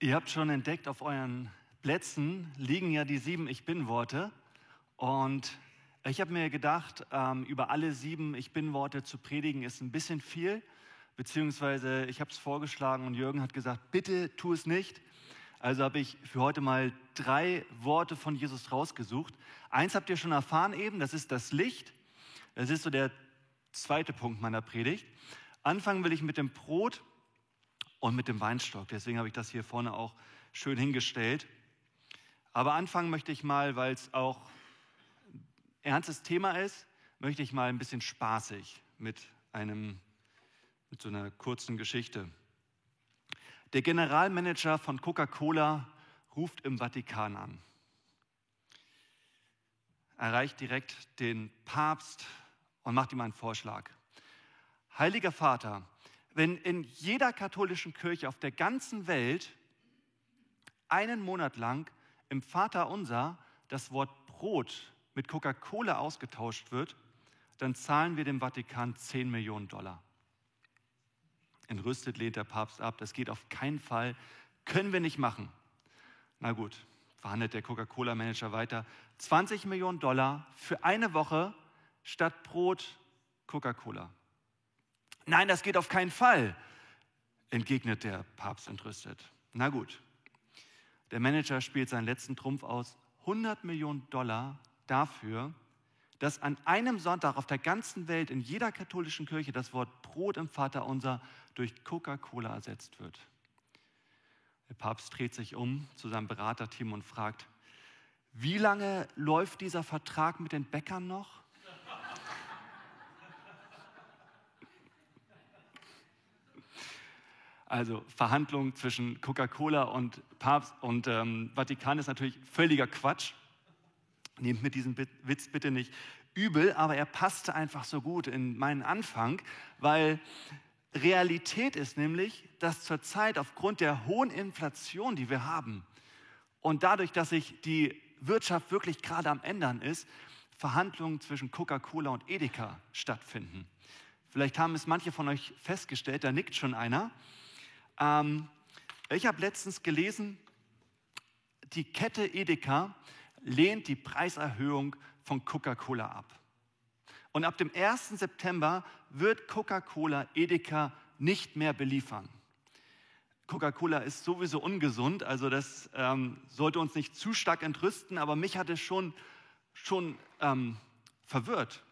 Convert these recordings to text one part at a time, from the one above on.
Ihr habt schon entdeckt, auf euren Plätzen liegen ja die sieben Ich Bin-Worte. Und ich habe mir gedacht, ähm, über alle sieben Ich Bin-Worte zu predigen ist ein bisschen viel. Beziehungsweise ich habe es vorgeschlagen und Jürgen hat gesagt, bitte tu es nicht. Also habe ich für heute mal drei Worte von Jesus rausgesucht. Eins habt ihr schon erfahren eben, das ist das Licht. Das ist so der zweite Punkt meiner Predigt. Anfangen will ich mit dem Brot und mit dem Weinstock. Deswegen habe ich das hier vorne auch schön hingestellt. Aber anfangen möchte ich mal, weil es auch ein ernstes Thema ist, möchte ich mal ein bisschen spaßig mit einem mit so einer kurzen Geschichte. Der Generalmanager von Coca-Cola ruft im Vatikan an. Erreicht direkt den Papst und macht ihm einen Vorschlag. Heiliger Vater, wenn in jeder katholischen Kirche auf der ganzen Welt einen Monat lang im Vater unser das Wort Brot mit Coca-Cola ausgetauscht wird, dann zahlen wir dem Vatikan 10 Millionen Dollar. Entrüstet lehnt der Papst ab, das geht auf keinen Fall, können wir nicht machen. Na gut, verhandelt der Coca-Cola-Manager weiter. 20 Millionen Dollar für eine Woche statt Brot Coca-Cola. Nein, das geht auf keinen Fall, entgegnet der Papst entrüstet. Na gut, der Manager spielt seinen letzten Trumpf aus. 100 Millionen Dollar dafür, dass an einem Sonntag auf der ganzen Welt in jeder katholischen Kirche das Wort Brot im Vaterunser durch Coca-Cola ersetzt wird. Der Papst dreht sich um zu seinem Beraterteam und fragt, wie lange läuft dieser Vertrag mit den Bäckern noch? Also Verhandlungen zwischen Coca-Cola und Papst und ähm, Vatikan ist natürlich völliger Quatsch. Nehmt mir diesen Witz bitte nicht übel, aber er passte einfach so gut in meinen Anfang, weil Realität ist nämlich, dass zurzeit aufgrund der hohen Inflation, die wir haben und dadurch, dass sich die Wirtschaft wirklich gerade am Ändern ist, Verhandlungen zwischen Coca-Cola und Edeka stattfinden. Vielleicht haben es manche von euch festgestellt, da nickt schon einer. Ähm, ich habe letztens gelesen, die Kette Edeka lehnt die Preiserhöhung von Coca-Cola ab. Und ab dem 1. September wird Coca-Cola Edeka nicht mehr beliefern. Coca-Cola ist sowieso ungesund, also das ähm, sollte uns nicht zu stark entrüsten, aber mich hat es schon, schon ähm, verwirrt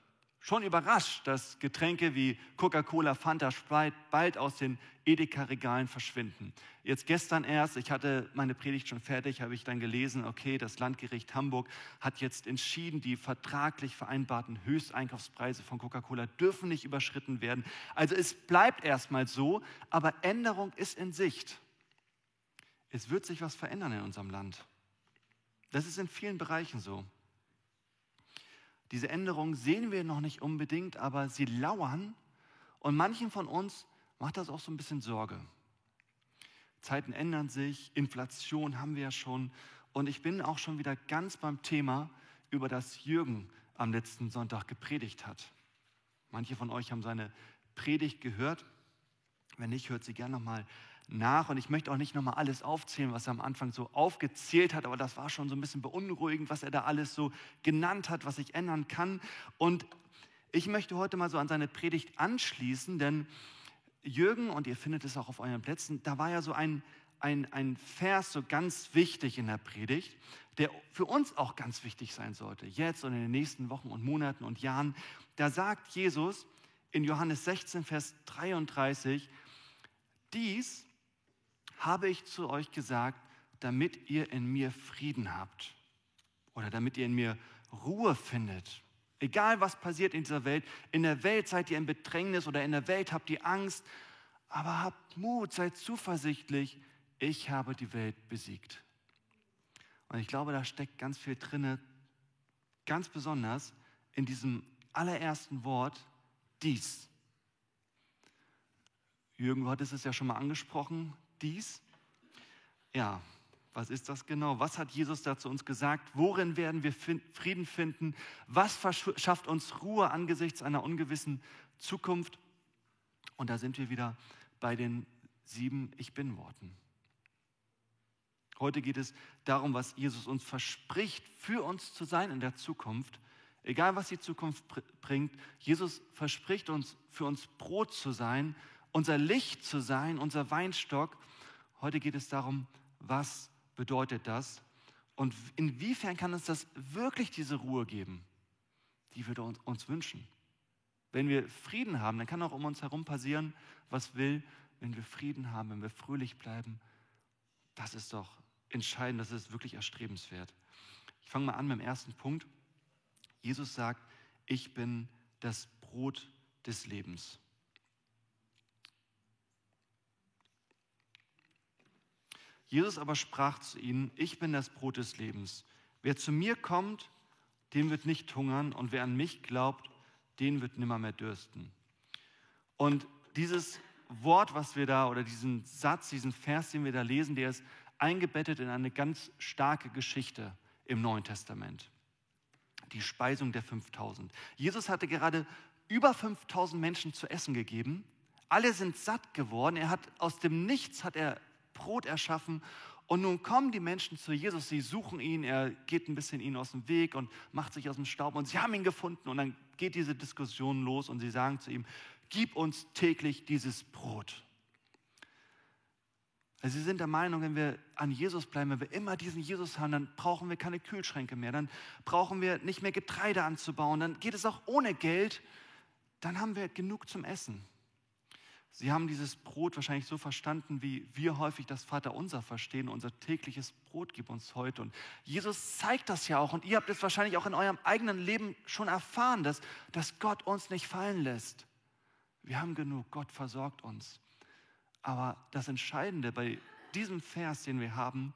schon überrascht, dass Getränke wie Coca-Cola, Fanta, Sprite bald aus den Edeka-Regalen verschwinden. Jetzt gestern erst, ich hatte meine Predigt schon fertig, habe ich dann gelesen, okay, das Landgericht Hamburg hat jetzt entschieden, die vertraglich vereinbarten Höchsteinkaufspreise von Coca-Cola dürfen nicht überschritten werden. Also es bleibt erstmal so, aber Änderung ist in Sicht. Es wird sich was verändern in unserem Land. Das ist in vielen Bereichen so. Diese Änderungen sehen wir noch nicht unbedingt, aber sie lauern und manchen von uns macht das auch so ein bisschen Sorge. Zeiten ändern sich, Inflation haben wir ja schon und ich bin auch schon wieder ganz beim Thema, über das Jürgen am letzten Sonntag gepredigt hat. Manche von euch haben seine Predigt gehört. Wenn nicht, hört sie gerne nochmal nach. Und ich möchte auch nicht nochmal alles aufzählen, was er am Anfang so aufgezählt hat, aber das war schon so ein bisschen beunruhigend, was er da alles so genannt hat, was sich ändern kann. Und ich möchte heute mal so an seine Predigt anschließen, denn Jürgen, und ihr findet es auch auf euren Plätzen, da war ja so ein, ein, ein Vers so ganz wichtig in der Predigt, der für uns auch ganz wichtig sein sollte, jetzt und in den nächsten Wochen und Monaten und Jahren. Da sagt Jesus in Johannes 16, Vers 33, dies habe ich zu euch gesagt, damit ihr in mir Frieden habt oder damit ihr in mir Ruhe findet. Egal was passiert in dieser Welt, in der Welt seid ihr in Bedrängnis oder in der Welt habt ihr Angst, aber habt Mut, seid zuversichtlich, ich habe die Welt besiegt. Und ich glaube, da steckt ganz viel drinne, ganz besonders in diesem allerersten Wort, dies. Jürgen, du hattest es ja schon mal angesprochen, dies? Ja, was ist das genau? Was hat Jesus da zu uns gesagt? Worin werden wir Frieden finden? Was verschafft uns Ruhe angesichts einer ungewissen Zukunft? Und da sind wir wieder bei den sieben Ich bin Worten. Heute geht es darum, was Jesus uns verspricht, für uns zu sein in der Zukunft. Egal, was die Zukunft bringt, Jesus verspricht uns, für uns Brot zu sein, unser Licht zu sein, unser Weinstock. Heute geht es darum, was bedeutet das und inwiefern kann uns das wirklich diese Ruhe geben, die wir uns, wünschen. Wenn wir Frieden haben, dann kann auch um uns herum passieren, was will. Wenn wir Frieden haben, wenn wir fröhlich bleiben, das ist doch entscheidend, das ist wirklich erstrebenswert. Ich fange mal an mit dem ersten Punkt. Jesus sagt, ich bin das Brot des Lebens. Jesus aber sprach zu ihnen, ich bin das Brot des Lebens. Wer zu mir kommt, dem wird nicht hungern und wer an mich glaubt, den wird nimmer mehr dürsten. Und dieses Wort, was wir da, oder diesen Satz, diesen Vers, den wir da lesen, der ist eingebettet in eine ganz starke Geschichte im Neuen Testament. Die Speisung der 5000. Jesus hatte gerade über 5000 Menschen zu essen gegeben. Alle sind satt geworden. Er hat aus dem Nichts hat er Brot erschaffen und nun kommen die Menschen zu Jesus, sie suchen ihn, er geht ein bisschen ihnen aus dem Weg und macht sich aus dem Staub und sie haben ihn gefunden und dann geht diese Diskussion los und sie sagen zu ihm, gib uns täglich dieses Brot. Also sie sind der Meinung, wenn wir an Jesus bleiben, wenn wir immer diesen Jesus haben, dann brauchen wir keine Kühlschränke mehr, dann brauchen wir nicht mehr Getreide anzubauen, dann geht es auch ohne Geld, dann haben wir genug zum Essen. Sie haben dieses Brot wahrscheinlich so verstanden, wie wir häufig das Vaterunser verstehen. Unser tägliches Brot gib uns heute. Und Jesus zeigt das ja auch. Und ihr habt es wahrscheinlich auch in eurem eigenen Leben schon erfahren, dass, dass Gott uns nicht fallen lässt. Wir haben genug. Gott versorgt uns. Aber das Entscheidende bei diesem Vers, den wir haben,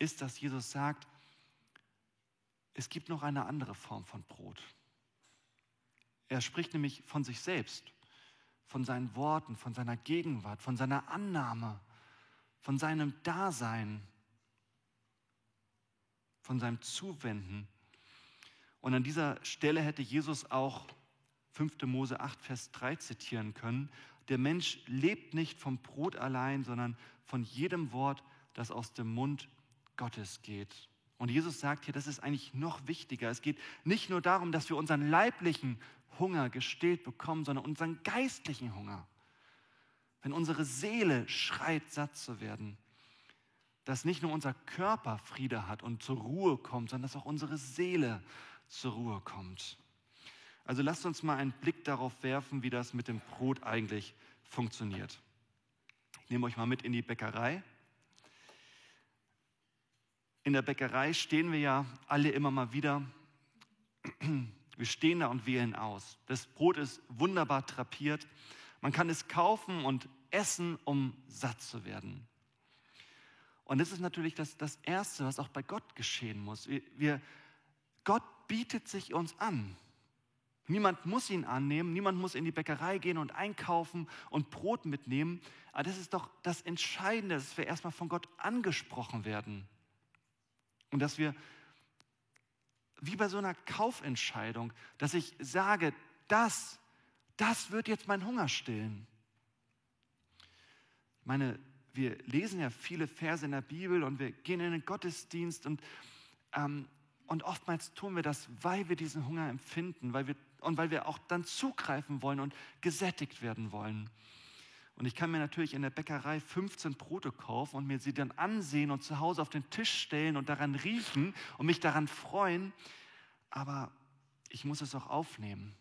ist, dass Jesus sagt, es gibt noch eine andere Form von Brot. Er spricht nämlich von sich selbst von seinen Worten, von seiner Gegenwart, von seiner Annahme, von seinem Dasein, von seinem Zuwenden. Und an dieser Stelle hätte Jesus auch 5. Mose 8, Vers 3 zitieren können. Der Mensch lebt nicht vom Brot allein, sondern von jedem Wort, das aus dem Mund Gottes geht. Und Jesus sagt hier, das ist eigentlich noch wichtiger. Es geht nicht nur darum, dass wir unseren leiblichen Hunger gestillt bekommen, sondern unseren geistlichen Hunger. Wenn unsere Seele schreit, satt zu werden, dass nicht nur unser Körper Friede hat und zur Ruhe kommt, sondern dass auch unsere Seele zur Ruhe kommt. Also lasst uns mal einen Blick darauf werfen, wie das mit dem Brot eigentlich funktioniert. Ich nehme euch mal mit in die Bäckerei. In der Bäckerei stehen wir ja alle immer mal wieder wir stehen da und wählen aus. Das Brot ist wunderbar drapiert. Man kann es kaufen und essen, um satt zu werden. Und das ist natürlich das, das Erste, was auch bei Gott geschehen muss. Wir, wir, Gott bietet sich uns an. Niemand muss ihn annehmen, niemand muss in die Bäckerei gehen und einkaufen und Brot mitnehmen. Aber das ist doch das Entscheidende, dass wir erstmal von Gott angesprochen werden. Und dass wir wie bei so einer Kaufentscheidung, dass ich sage, das, das wird jetzt mein Hunger stillen. Ich meine, wir lesen ja viele Verse in der Bibel und wir gehen in den Gottesdienst und, ähm, und oftmals tun wir das, weil wir diesen Hunger empfinden weil wir, und weil wir auch dann zugreifen wollen und gesättigt werden wollen. Und ich kann mir natürlich in der Bäckerei 15 Brote kaufen und mir sie dann ansehen und zu Hause auf den Tisch stellen und daran riechen und mich daran freuen. Aber ich muss es auch aufnehmen.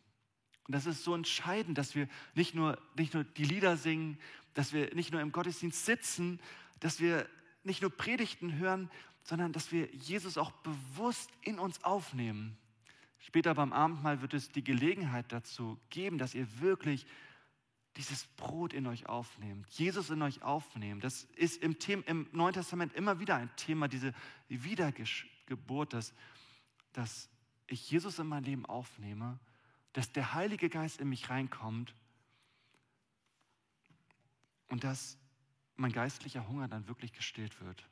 Und das ist so entscheidend, dass wir nicht nur, nicht nur die Lieder singen, dass wir nicht nur im Gottesdienst sitzen, dass wir nicht nur Predigten hören, sondern dass wir Jesus auch bewusst in uns aufnehmen. Später beim Abendmahl wird es die Gelegenheit dazu geben, dass ihr wirklich dieses Brot in euch aufnehmt, Jesus in euch aufnehmt. Das ist im, Thema, im Neuen Testament immer wieder ein Thema, diese Wiedergeburt, dass, dass ich Jesus in mein Leben aufnehme, dass der Heilige Geist in mich reinkommt und dass mein geistlicher Hunger dann wirklich gestillt wird.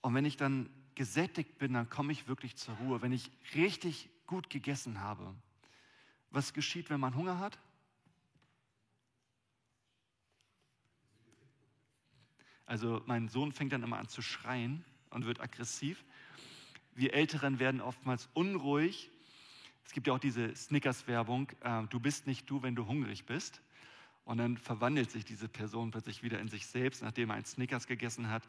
Und wenn ich dann gesättigt bin, dann komme ich wirklich zur Ruhe. Wenn ich richtig gut gegessen habe, was geschieht, wenn man Hunger hat? Also mein Sohn fängt dann immer an zu schreien und wird aggressiv. Wir Älteren werden oftmals unruhig. Es gibt ja auch diese Snickers-Werbung, äh, du bist nicht du, wenn du hungrig bist. Und dann verwandelt sich diese Person plötzlich wieder in sich selbst, nachdem er einen Snickers gegessen hat.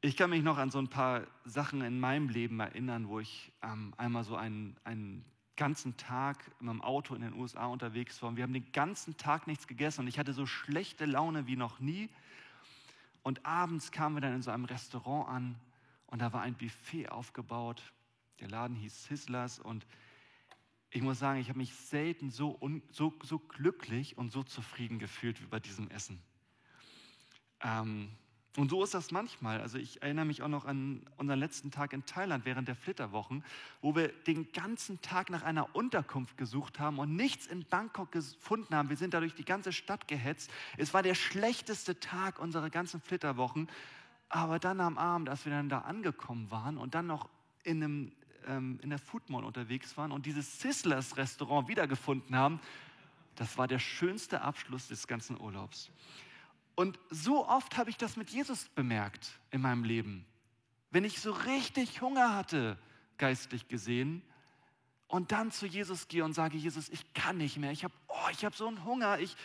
Ich kann mich noch an so ein paar Sachen in meinem Leben erinnern, wo ich ähm, einmal so einen, einen ganzen Tag in meinem Auto in den USA unterwegs war. Und wir haben den ganzen Tag nichts gegessen und ich hatte so schlechte Laune wie noch nie. Und abends kamen wir dann in so einem Restaurant an und da war ein Buffet aufgebaut. Der Laden hieß Sizzlers und ich muss sagen, ich habe mich selten so, un, so, so glücklich und so zufrieden gefühlt wie bei diesem Essen. Ähm, und so ist das manchmal. Also ich erinnere mich auch noch an unseren letzten Tag in Thailand während der Flitterwochen, wo wir den ganzen Tag nach einer Unterkunft gesucht haben und nichts in Bangkok gefunden haben. Wir sind dadurch die ganze Stadt gehetzt. Es war der schlechteste Tag unserer ganzen Flitterwochen. Aber dann am Abend, als wir dann da angekommen waren und dann noch in einem ähm, in der Food Mall unterwegs waren und dieses Sizzlers Restaurant wiedergefunden haben, das war der schönste Abschluss des ganzen Urlaubs. Und so oft habe ich das mit Jesus bemerkt in meinem Leben. Wenn ich so richtig Hunger hatte, geistlich gesehen, und dann zu Jesus gehe und sage, Jesus, ich kann nicht mehr, ich habe oh, hab so einen Hunger, ich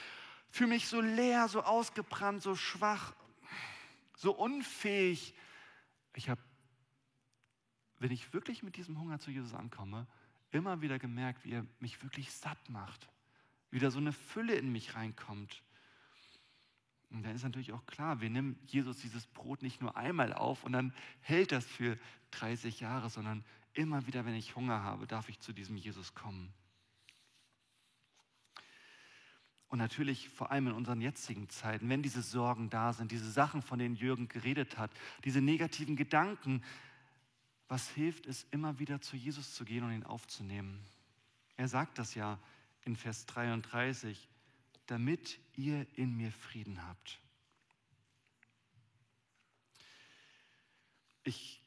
fühle mich so leer, so ausgebrannt, so schwach, so unfähig. Ich habe wenn ich wirklich mit diesem Hunger zu Jesus ankomme, immer wieder gemerkt, wie er mich wirklich satt macht, wieder so eine Fülle in mich reinkommt. Und dann ist natürlich auch klar, wir nehmen Jesus dieses Brot nicht nur einmal auf und dann hält das für 30 Jahre, sondern immer wieder, wenn ich Hunger habe, darf ich zu diesem Jesus kommen. Und natürlich vor allem in unseren jetzigen Zeiten, wenn diese Sorgen da sind, diese Sachen, von denen Jürgen geredet hat, diese negativen Gedanken, was hilft es, immer wieder zu Jesus zu gehen und ihn aufzunehmen. Er sagt das ja in Vers 33, damit ihr in mir Frieden habt. Ich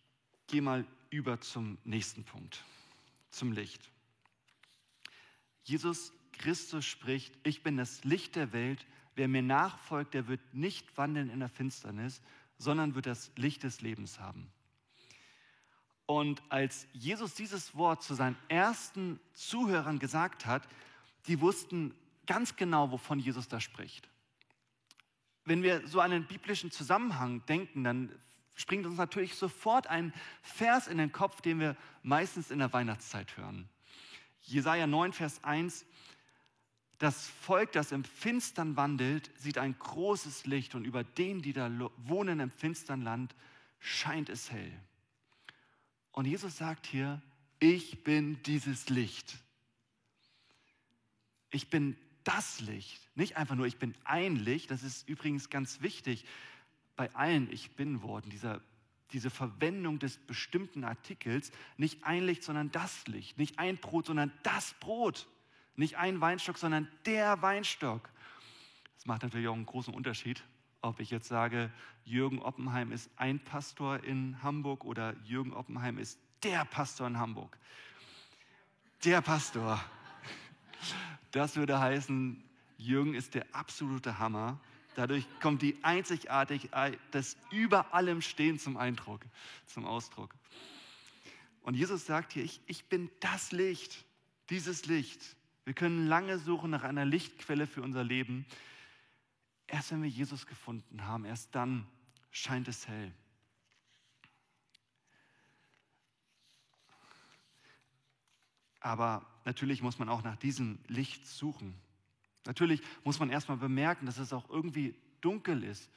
gehe mal über zum nächsten Punkt, zum Licht. Jesus Christus spricht, ich bin das Licht der Welt, wer mir nachfolgt, der wird nicht wandeln in der Finsternis, sondern wird das Licht des Lebens haben. Und als Jesus dieses Wort zu seinen ersten Zuhörern gesagt hat, die wussten ganz genau, wovon Jesus da spricht. Wenn wir so an einen biblischen Zusammenhang denken, dann springt uns natürlich sofort ein Vers in den Kopf, den wir meistens in der Weihnachtszeit hören. Jesaja 9, Vers 1. Das Volk, das im Finstern wandelt, sieht ein großes Licht und über denen, die da wohnen im finstern Land, scheint es hell. Und Jesus sagt hier, ich bin dieses Licht. Ich bin das Licht. Nicht einfach nur, ich bin ein Licht. Das ist übrigens ganz wichtig bei allen Ich bin Worten, dieser, diese Verwendung des bestimmten Artikels. Nicht ein Licht, sondern das Licht. Nicht ein Brot, sondern das Brot. Nicht ein Weinstock, sondern der Weinstock. Das macht natürlich auch einen großen Unterschied, ob ich jetzt sage, Jürgen Oppenheim ist ein Pastor in Hamburg oder Jürgen Oppenheim ist der Pastor in Hamburg. Der Pastor. Das würde heißen, Jürgen ist der absolute Hammer. Dadurch kommt die Einzigartigkeit des über allem Stehen zum Eindruck, zum Ausdruck. Und Jesus sagt hier, ich, ich bin das Licht, dieses Licht. Wir können lange suchen nach einer Lichtquelle für unser Leben. Erst wenn wir Jesus gefunden haben, erst dann scheint es hell. Aber natürlich muss man auch nach diesem Licht suchen. Natürlich muss man erstmal bemerken, dass es auch irgendwie dunkel ist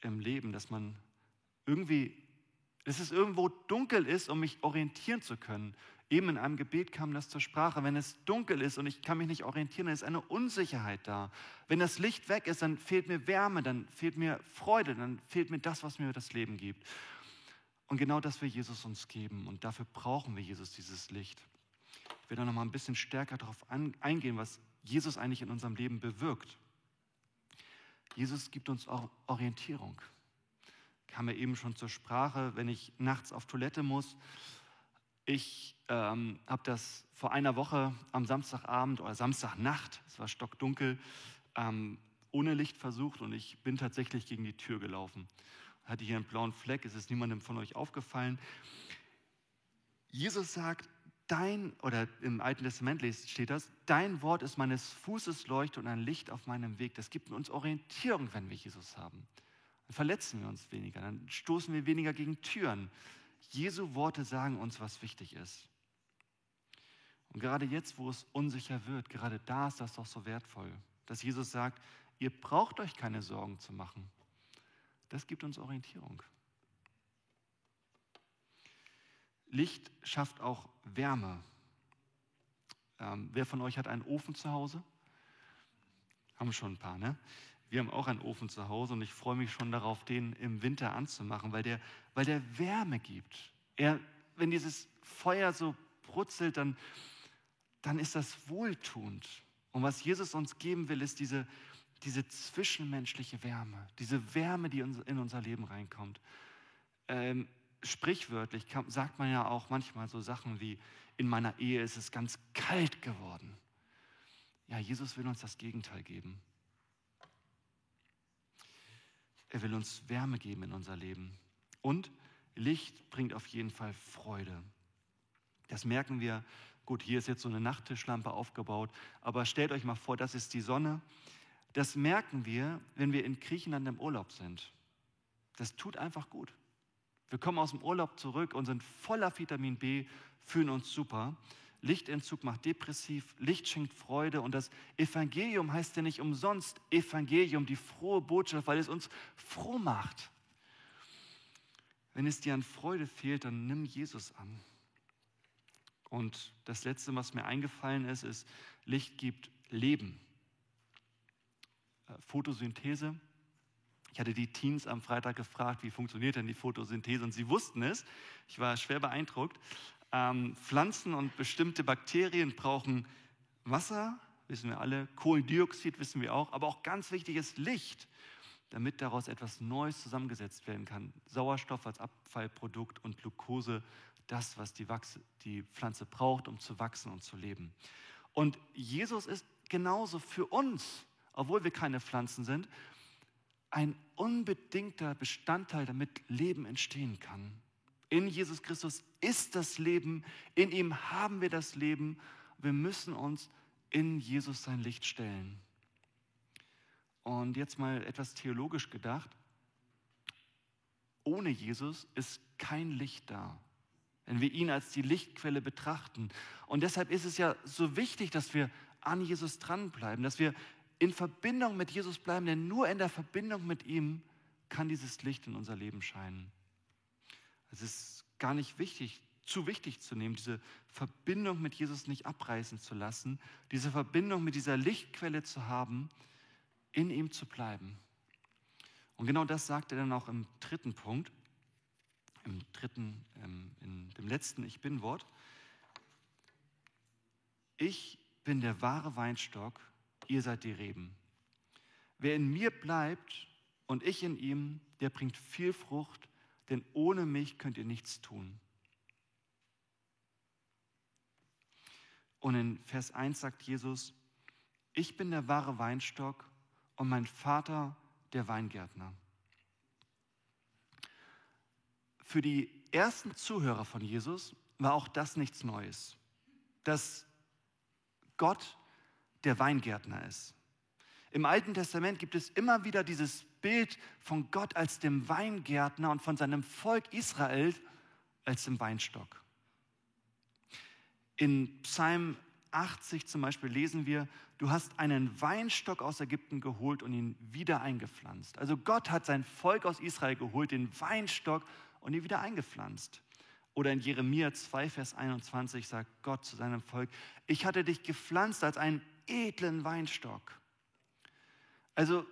im Leben, dass man irgendwie, dass es irgendwo dunkel ist, um mich orientieren zu können. Eben in einem Gebet kam das zur Sprache. Wenn es dunkel ist und ich kann mich nicht orientieren, dann ist eine Unsicherheit da. Wenn das Licht weg ist, dann fehlt mir Wärme, dann fehlt mir Freude, dann fehlt mir das, was mir das Leben gibt. Und genau das will Jesus uns geben. Und dafür brauchen wir Jesus, dieses Licht. Will da noch mal ein bisschen stärker darauf eingehen, was Jesus eigentlich in unserem Leben bewirkt. Jesus gibt uns Orientierung. Kam mir eben schon zur Sprache, wenn ich nachts auf Toilette muss, ich ähm, habe das vor einer Woche am Samstagabend oder Samstagnacht, es war stockdunkel, ähm, ohne Licht versucht und ich bin tatsächlich gegen die Tür gelaufen. Hatte hier einen blauen Fleck, es ist niemandem von euch aufgefallen. Jesus sagt, dein, oder im Alten Testament steht das, dein Wort ist meines Fußes Leuchte und ein Licht auf meinem Weg. Das gibt uns Orientierung, wenn wir Jesus haben. Dann verletzen wir uns weniger, dann stoßen wir weniger gegen Türen. Jesu Worte sagen uns, was wichtig ist. Und gerade jetzt, wo es unsicher wird, gerade da ist das doch so wertvoll, dass Jesus sagt, ihr braucht euch keine Sorgen zu machen. Das gibt uns Orientierung. Licht schafft auch Wärme. Ähm, wer von euch hat einen Ofen zu Hause? Haben schon ein paar, ne? Wir haben auch einen Ofen zu Hause und ich freue mich schon darauf, den im Winter anzumachen, weil der, weil der Wärme gibt. Er, wenn dieses Feuer so brutzelt, dann, dann ist das wohltuend. Und was Jesus uns geben will, ist diese, diese zwischenmenschliche Wärme, diese Wärme, die in unser Leben reinkommt. Ähm, sprichwörtlich sagt man ja auch manchmal so Sachen wie, in meiner Ehe ist es ganz kalt geworden. Ja, Jesus will uns das Gegenteil geben. Er will uns Wärme geben in unser Leben. Und Licht bringt auf jeden Fall Freude. Das merken wir. Gut, hier ist jetzt so eine Nachttischlampe aufgebaut, aber stellt euch mal vor, das ist die Sonne. Das merken wir, wenn wir in Griechenland im Urlaub sind. Das tut einfach gut. Wir kommen aus dem Urlaub zurück und sind voller Vitamin B, fühlen uns super. Lichtentzug macht depressiv, Licht schenkt Freude und das Evangelium heißt ja nicht umsonst Evangelium, die frohe Botschaft, weil es uns froh macht. Wenn es dir an Freude fehlt, dann nimm Jesus an. Und das Letzte, was mir eingefallen ist, ist, Licht gibt Leben. Äh, Photosynthese. Ich hatte die Teens am Freitag gefragt, wie funktioniert denn die Photosynthese und sie wussten es. Ich war schwer beeindruckt. Ähm, Pflanzen und bestimmte Bakterien brauchen Wasser, wissen wir alle, Kohlendioxid wissen wir auch, aber auch ganz wichtig ist Licht, damit daraus etwas Neues zusammengesetzt werden kann. Sauerstoff als Abfallprodukt und Glucose, das, was die, Wachse, die Pflanze braucht, um zu wachsen und zu leben. Und Jesus ist genauso für uns, obwohl wir keine Pflanzen sind, ein unbedingter Bestandteil, damit Leben entstehen kann. In Jesus Christus ist das Leben, in ihm haben wir das Leben. Wir müssen uns in Jesus sein Licht stellen. Und jetzt mal etwas theologisch gedacht. Ohne Jesus ist kein Licht da, wenn wir ihn als die Lichtquelle betrachten. Und deshalb ist es ja so wichtig, dass wir an Jesus dranbleiben, dass wir in Verbindung mit Jesus bleiben, denn nur in der Verbindung mit ihm kann dieses Licht in unser Leben scheinen. Es ist gar nicht wichtig, zu wichtig zu nehmen, diese Verbindung mit Jesus nicht abreißen zu lassen, diese Verbindung mit dieser Lichtquelle zu haben, in ihm zu bleiben. Und genau das sagt er dann auch im dritten Punkt, im dritten, ähm, in dem letzten Ich bin-Wort. Ich bin der wahre Weinstock ihr seid die Reben. Wer in mir bleibt und ich in ihm, der bringt viel Frucht, denn ohne mich könnt ihr nichts tun. Und in Vers 1 sagt Jesus, ich bin der wahre Weinstock und mein Vater der Weingärtner. Für die ersten Zuhörer von Jesus war auch das nichts Neues, dass Gott der Weingärtner ist. Im Alten Testament gibt es immer wieder dieses Bild von Gott als dem Weingärtner und von seinem Volk Israel als dem Weinstock. In Psalm 80 zum Beispiel lesen wir, du hast einen Weinstock aus Ägypten geholt und ihn wieder eingepflanzt. Also Gott hat sein Volk aus Israel geholt, den Weinstock und ihn wieder eingepflanzt. Oder in Jeremia 2, Vers 21 sagt Gott zu seinem Volk, ich hatte dich gepflanzt als einen edlen Weinstock. Also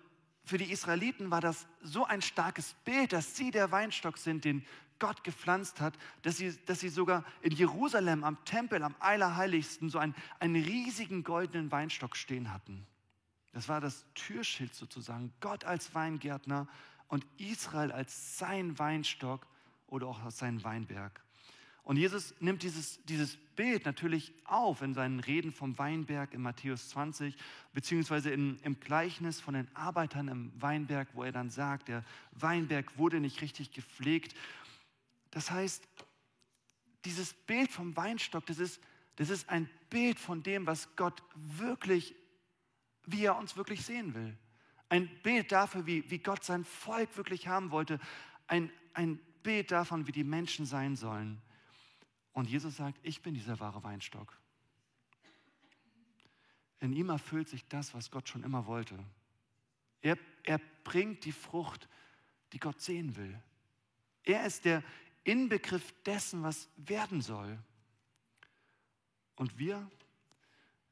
für die Israeliten war das so ein starkes Bild, dass sie der Weinstock sind, den Gott gepflanzt hat, dass sie, dass sie sogar in Jerusalem am Tempel, am Allerheiligsten, so einen, einen riesigen goldenen Weinstock stehen hatten. Das war das Türschild sozusagen. Gott als Weingärtner und Israel als sein Weinstock oder auch als sein Weinberg. Und Jesus nimmt dieses, dieses Bild natürlich auf in seinen Reden vom Weinberg in Matthäus 20, beziehungsweise in, im Gleichnis von den Arbeitern im Weinberg, wo er dann sagt, der Weinberg wurde nicht richtig gepflegt. Das heißt, dieses Bild vom Weinstock, das ist, das ist ein Bild von dem, was Gott wirklich, wie er uns wirklich sehen will. Ein Bild dafür, wie, wie Gott sein Volk wirklich haben wollte. Ein, ein Bild davon, wie die Menschen sein sollen. Und Jesus sagt, ich bin dieser wahre Weinstock. In ihm erfüllt sich das, was Gott schon immer wollte. Er, er bringt die Frucht, die Gott sehen will. Er ist der Inbegriff dessen, was werden soll. Und wir,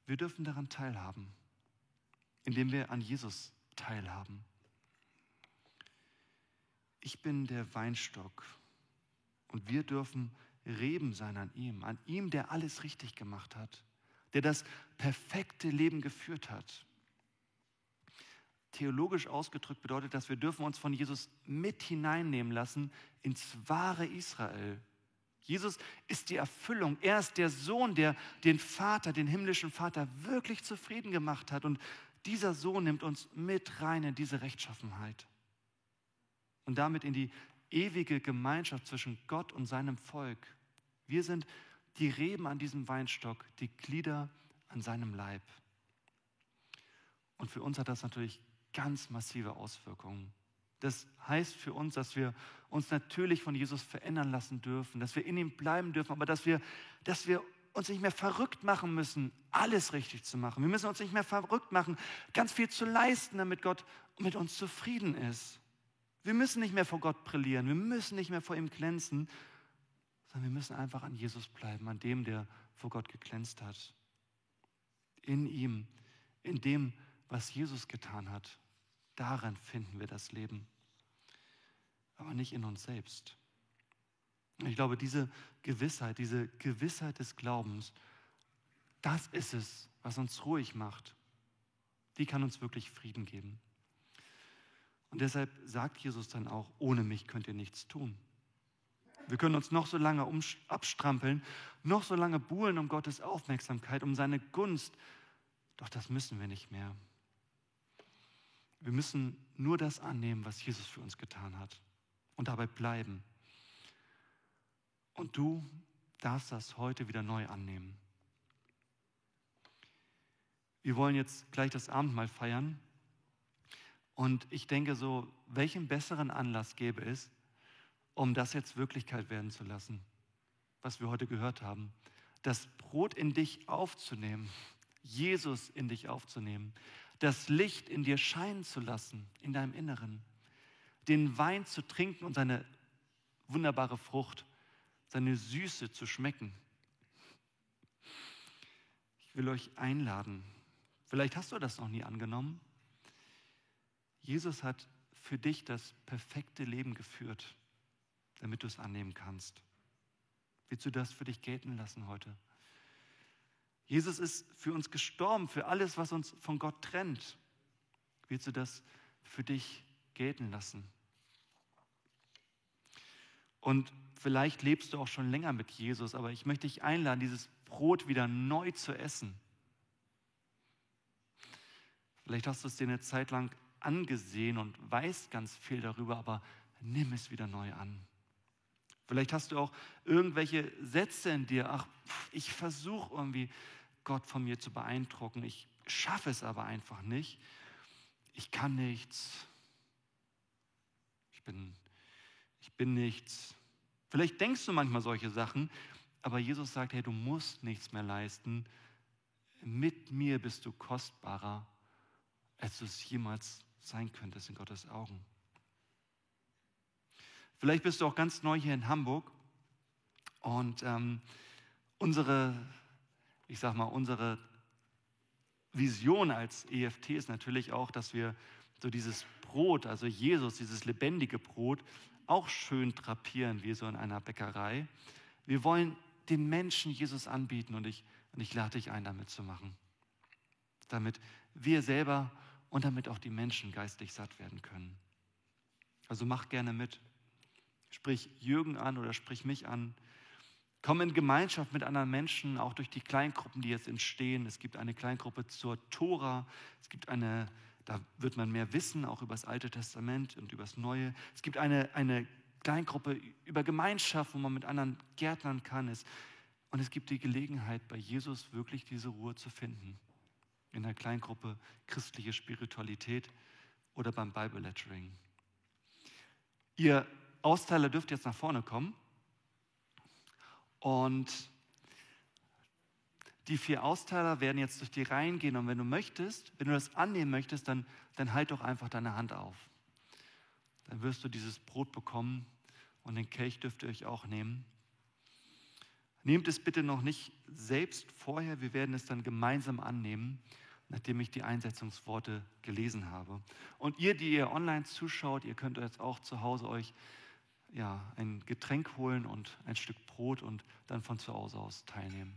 wir dürfen daran teilhaben, indem wir an Jesus teilhaben. Ich bin der Weinstock und wir dürfen Reben sein an ihm, an ihm, der alles richtig gemacht hat, der das perfekte Leben geführt hat. Theologisch ausgedrückt bedeutet das, wir dürfen uns von Jesus mit hineinnehmen lassen ins wahre Israel. Jesus ist die Erfüllung. Er ist der Sohn, der den Vater, den himmlischen Vater wirklich zufrieden gemacht hat. Und dieser Sohn nimmt uns mit rein in diese Rechtschaffenheit und damit in die ewige Gemeinschaft zwischen Gott und seinem Volk. Wir sind die Reben an diesem Weinstock, die Glieder an seinem Leib. Und für uns hat das natürlich ganz massive Auswirkungen. Das heißt für uns, dass wir uns natürlich von Jesus verändern lassen dürfen, dass wir in ihm bleiben dürfen, aber dass wir, dass wir uns nicht mehr verrückt machen müssen, alles richtig zu machen. Wir müssen uns nicht mehr verrückt machen, ganz viel zu leisten, damit Gott mit uns zufrieden ist. Wir müssen nicht mehr vor Gott brillieren, wir müssen nicht mehr vor ihm glänzen, sondern wir müssen einfach an Jesus bleiben, an dem, der vor Gott geglänzt hat. In ihm, in dem, was Jesus getan hat, darin finden wir das Leben, aber nicht in uns selbst. Ich glaube, diese Gewissheit, diese Gewissheit des Glaubens, das ist es, was uns ruhig macht. Die kann uns wirklich Frieden geben. Und deshalb sagt Jesus dann auch, ohne mich könnt ihr nichts tun. Wir können uns noch so lange abstrampeln, noch so lange buhlen um Gottes Aufmerksamkeit, um seine Gunst. Doch das müssen wir nicht mehr. Wir müssen nur das annehmen, was Jesus für uns getan hat und dabei bleiben. Und du darfst das heute wieder neu annehmen. Wir wollen jetzt gleich das Abendmahl feiern. Und ich denke so, welchen besseren Anlass gäbe es, um das jetzt Wirklichkeit werden zu lassen, was wir heute gehört haben. Das Brot in dich aufzunehmen, Jesus in dich aufzunehmen, das Licht in dir scheinen zu lassen, in deinem Inneren, den Wein zu trinken und seine wunderbare Frucht, seine Süße zu schmecken. Ich will euch einladen. Vielleicht hast du das noch nie angenommen. Jesus hat für dich das perfekte Leben geführt damit du es annehmen kannst. Willst du das für dich gelten lassen heute? Jesus ist für uns gestorben, für alles, was uns von Gott trennt. Willst du das für dich gelten lassen? Und vielleicht lebst du auch schon länger mit Jesus, aber ich möchte dich einladen, dieses Brot wieder neu zu essen. Vielleicht hast du es dir eine Zeit lang angesehen und weißt ganz viel darüber, aber nimm es wieder neu an. Vielleicht hast du auch irgendwelche Sätze in dir, ach, ich versuche irgendwie Gott von mir zu beeindrucken, ich schaffe es aber einfach nicht. Ich kann nichts. Ich bin, ich bin nichts. Vielleicht denkst du manchmal solche Sachen, aber Jesus sagt, hey, du musst nichts mehr leisten. Mit mir bist du kostbarer, als du es jemals sein könntest in Gottes Augen. Vielleicht bist du auch ganz neu hier in Hamburg und ähm, unsere, ich sag mal, unsere Vision als EFT ist natürlich auch, dass wir so dieses Brot, also Jesus, dieses lebendige Brot, auch schön drapieren, wie so in einer Bäckerei. Wir wollen den Menschen Jesus anbieten und ich, und ich lade dich ein, damit zu machen. Damit wir selber und damit auch die Menschen geistlich satt werden können. Also mach gerne mit. Sprich Jürgen an oder sprich mich an. Komm in Gemeinschaft mit anderen Menschen, auch durch die Kleingruppen, die jetzt entstehen. Es gibt eine Kleingruppe zur Tora. Es gibt eine, da wird man mehr wissen, auch über das Alte Testament und über das Neue. Es gibt eine, eine Kleingruppe über Gemeinschaft, wo man mit anderen gärtnern kann. Und es gibt die Gelegenheit, bei Jesus wirklich diese Ruhe zu finden. In der Kleingruppe christliche Spiritualität oder beim Bible Lettering. Ihr Austeiler dürft jetzt nach vorne kommen. Und die vier Austeiler werden jetzt durch die Reihen gehen. Und wenn du möchtest, wenn du das annehmen möchtest, dann, dann halt doch einfach deine Hand auf. Dann wirst du dieses Brot bekommen und den Kelch dürft ihr euch auch nehmen. Nehmt es bitte noch nicht selbst vorher, wir werden es dann gemeinsam annehmen, nachdem ich die Einsetzungsworte gelesen habe. Und ihr, die ihr online zuschaut, ihr könnt jetzt auch zu Hause euch ja, ein Getränk holen und ein Stück Brot und dann von zu Hause aus teilnehmen.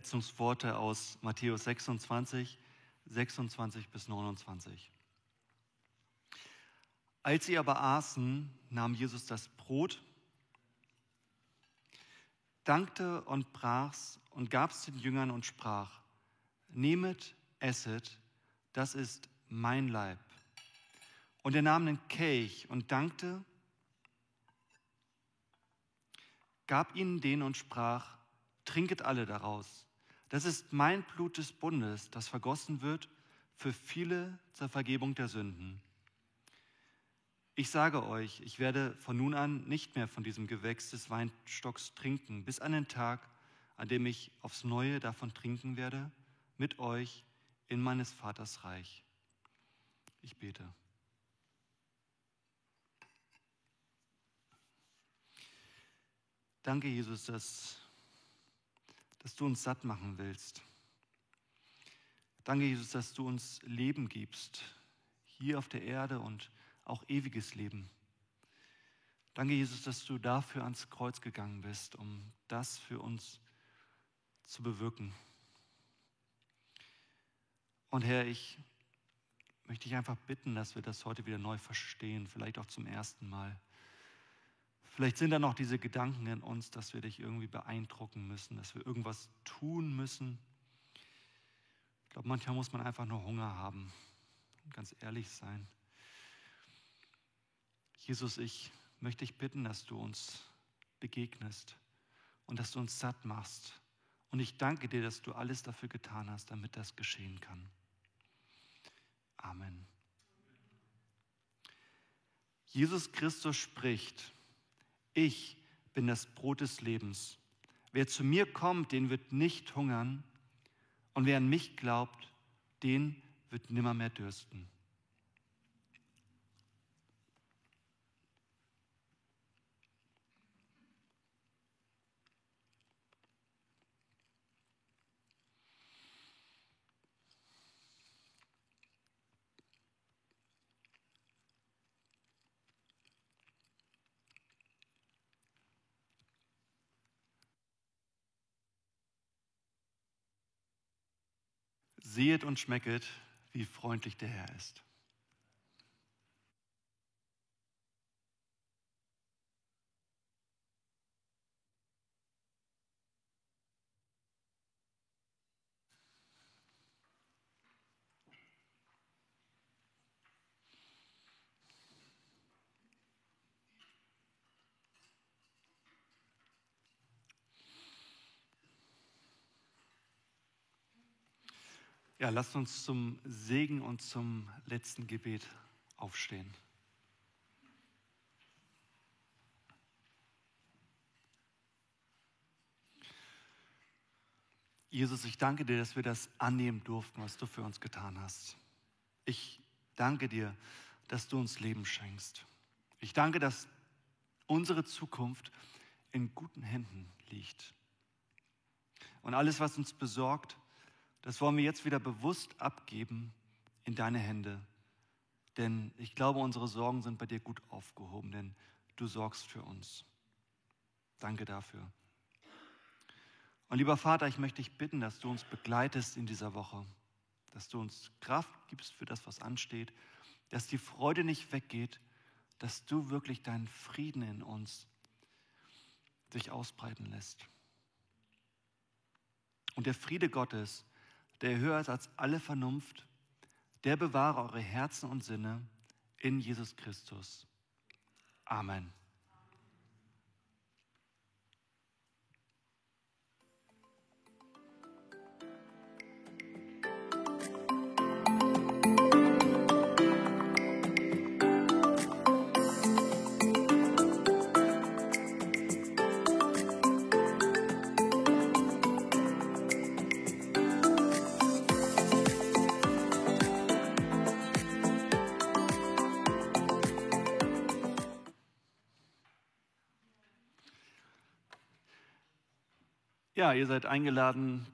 Setzungsworte aus Matthäus 26, 26 bis 29. Als sie aber aßen, nahm Jesus das Brot, dankte und brach's und gab's den Jüngern und sprach, nehmet, esset, das ist mein Leib. Und er nahm den Kelch und dankte, gab ihnen den und sprach, trinket alle daraus. Das ist mein Blut des Bundes, das vergossen wird für viele zur Vergebung der Sünden. Ich sage euch, ich werde von nun an nicht mehr von diesem Gewächs des Weinstocks trinken, bis an den Tag, an dem ich aufs Neue davon trinken werde, mit euch in meines Vaters Reich. Ich bete. Danke, Jesus, dass, dass du uns satt machen willst. Danke, Jesus, dass du uns Leben gibst, hier auf der Erde und auch ewiges Leben. Danke, Jesus, dass du dafür ans Kreuz gegangen bist, um das für uns zu bewirken. Und Herr, ich möchte dich einfach bitten, dass wir das heute wieder neu verstehen, vielleicht auch zum ersten Mal. Vielleicht sind da noch diese Gedanken in uns, dass wir dich irgendwie beeindrucken müssen, dass wir irgendwas tun müssen. Ich glaube, manchmal muss man einfach nur Hunger haben und ganz ehrlich sein. Jesus, ich möchte dich bitten, dass du uns begegnest und dass du uns satt machst. Und ich danke dir, dass du alles dafür getan hast, damit das geschehen kann. Amen. Jesus Christus spricht, ich bin das Brot des Lebens. Wer zu mir kommt, den wird nicht hungern, und wer an mich glaubt, den wird nimmermehr dürsten. Sehet und schmecket, wie freundlich der Herr ist. Ja, lasst uns zum Segen und zum letzten Gebet aufstehen. Jesus, ich danke dir, dass wir das annehmen durften, was du für uns getan hast. Ich danke dir, dass du uns Leben schenkst. Ich danke, dass unsere Zukunft in guten Händen liegt. Und alles, was uns besorgt, das wollen wir jetzt wieder bewusst abgeben in deine Hände. Denn ich glaube, unsere Sorgen sind bei dir gut aufgehoben, denn du sorgst für uns. Danke dafür. Und lieber Vater, ich möchte dich bitten, dass du uns begleitest in dieser Woche, dass du uns Kraft gibst für das, was ansteht, dass die Freude nicht weggeht, dass du wirklich deinen Frieden in uns sich ausbreiten lässt. Und der Friede Gottes, der höher ist als alle Vernunft, der bewahre eure Herzen und Sinne in Jesus Christus. Amen. Ihr seid eingeladen,